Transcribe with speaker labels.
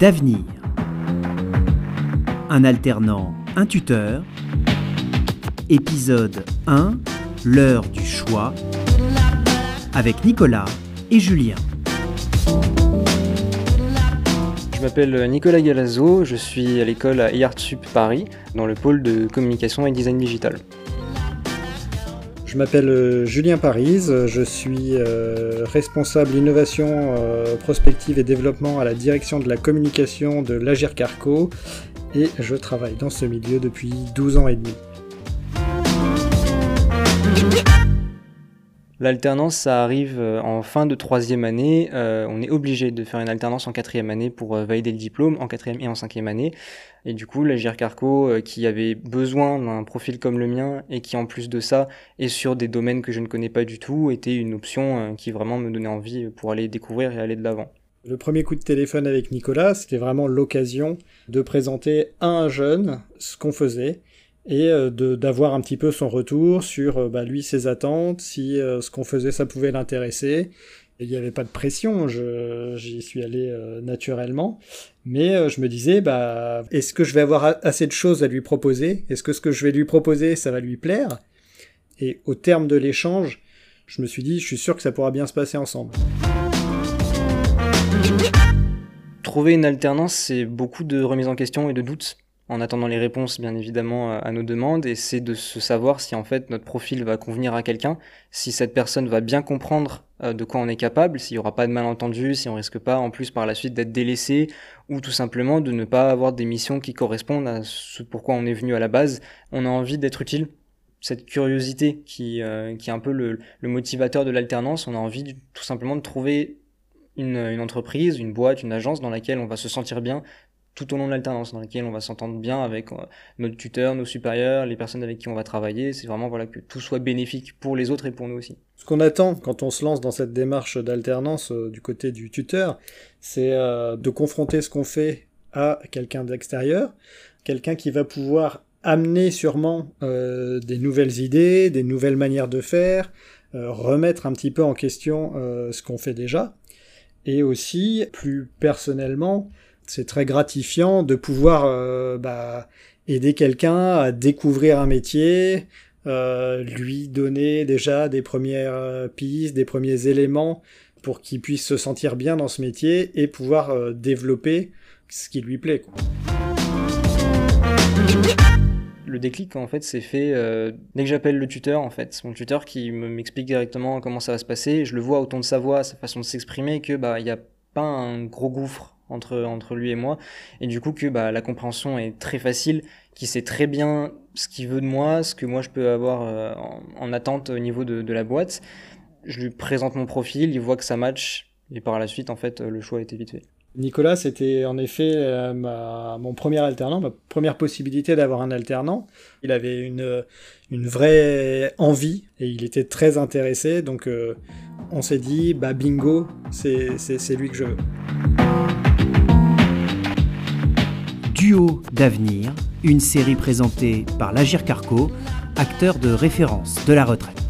Speaker 1: D'avenir. Un alternant, un tuteur. Épisode 1, l'heure du choix. Avec Nicolas et Julien.
Speaker 2: Je m'appelle Nicolas Galazzo, je suis à l'école à IARTSUP Paris, dans le pôle de communication et design digital.
Speaker 3: Je m'appelle euh, Julien Parise, je suis euh, responsable innovation, euh, prospective et développement à la direction de la communication de l'Agir Carco et je travaille dans ce milieu depuis 12 ans et demi.
Speaker 2: L'alternance, ça arrive en fin de troisième année. on est obligé de faire une alternance en quatrième année pour valider le diplôme, en quatrième et en cinquième année. Et du coup, la Carco, euh, qui avait besoin d'un profil comme le mien et qui en plus de ça est sur des domaines que je ne connais pas du tout, était une option euh, qui vraiment me donnait envie pour aller découvrir et aller de l'avant.
Speaker 3: Le premier coup de téléphone avec Nicolas, c'était vraiment l'occasion de présenter à un jeune ce qu'on faisait et euh, d'avoir un petit peu son retour sur bah, lui ses attentes, si ce qu'on faisait ça pouvait l'intéresser il n'y avait pas de pression, j'y suis allé euh, naturellement. Mais euh, je me disais, bah, est-ce que je vais avoir assez de choses à lui proposer? Est-ce que ce que je vais lui proposer, ça va lui plaire? Et au terme de l'échange, je me suis dit, je suis sûr que ça pourra bien se passer ensemble.
Speaker 2: Trouver une alternance, c'est beaucoup de remise en question et de doutes en attendant les réponses bien évidemment à nos demandes et c'est de se savoir si en fait notre profil va convenir à quelqu'un, si cette personne va bien comprendre euh, de quoi on est capable, s'il n'y aura pas de malentendu, si on risque pas en plus par la suite d'être délaissé ou tout simplement de ne pas avoir des missions qui correspondent à ce pourquoi on est venu à la base. On a envie d'être utile, cette curiosité qui, euh, qui est un peu le, le motivateur de l'alternance, on a envie tout simplement de trouver une, une, entreprise, une boîte, une agence dans laquelle on va se sentir bien, tout au long de l'alternance, dans laquelle on va s'entendre bien avec euh, notre tuteur, nos supérieurs, les personnes avec qui on va travailler. C'est vraiment voilà que tout soit bénéfique pour les autres et pour nous aussi.
Speaker 3: Ce qu'on attend quand on se lance dans cette démarche d'alternance euh, du côté du tuteur, c'est euh, de confronter ce qu'on fait à quelqu'un d'extérieur, quelqu'un qui va pouvoir amener sûrement des nouvelles idées, des nouvelles manières de faire, remettre un petit peu en question ce qu'on fait déjà, et aussi plus personnellement c'est très gratifiant de pouvoir euh, bah, aider quelqu'un à découvrir un métier, euh, lui donner déjà des premières euh, pistes, des premiers éléments pour qu'il puisse se sentir bien dans ce métier et pouvoir développer ce qui lui plaît.
Speaker 2: Le déclic en fait s'est fait dès que j'appelle le tuteur en fait, mon tuteur qui m'explique directement comment ça va se passer, je le vois au ton de sa voix, sa façon de s'exprimer que bah n'y a pas un gros gouffre entre, entre lui et moi. Et du coup, que bah, la compréhension est très facile, qu'il sait très bien ce qu'il veut de moi, ce que moi je peux avoir euh, en, attente au niveau de, de, la boîte. Je lui présente mon profil, il voit que ça match, et par la suite, en fait, le choix été vite.
Speaker 3: Nicolas, c'était en effet euh, ma, mon premier alternant, ma première possibilité d'avoir un alternant. Il avait une, une vraie envie et il était très intéressé, donc euh, on s'est dit, bah bingo, c'est lui que je veux.
Speaker 1: D'avenir, une série présentée par l'Agir Carco, acteur de référence de la retraite.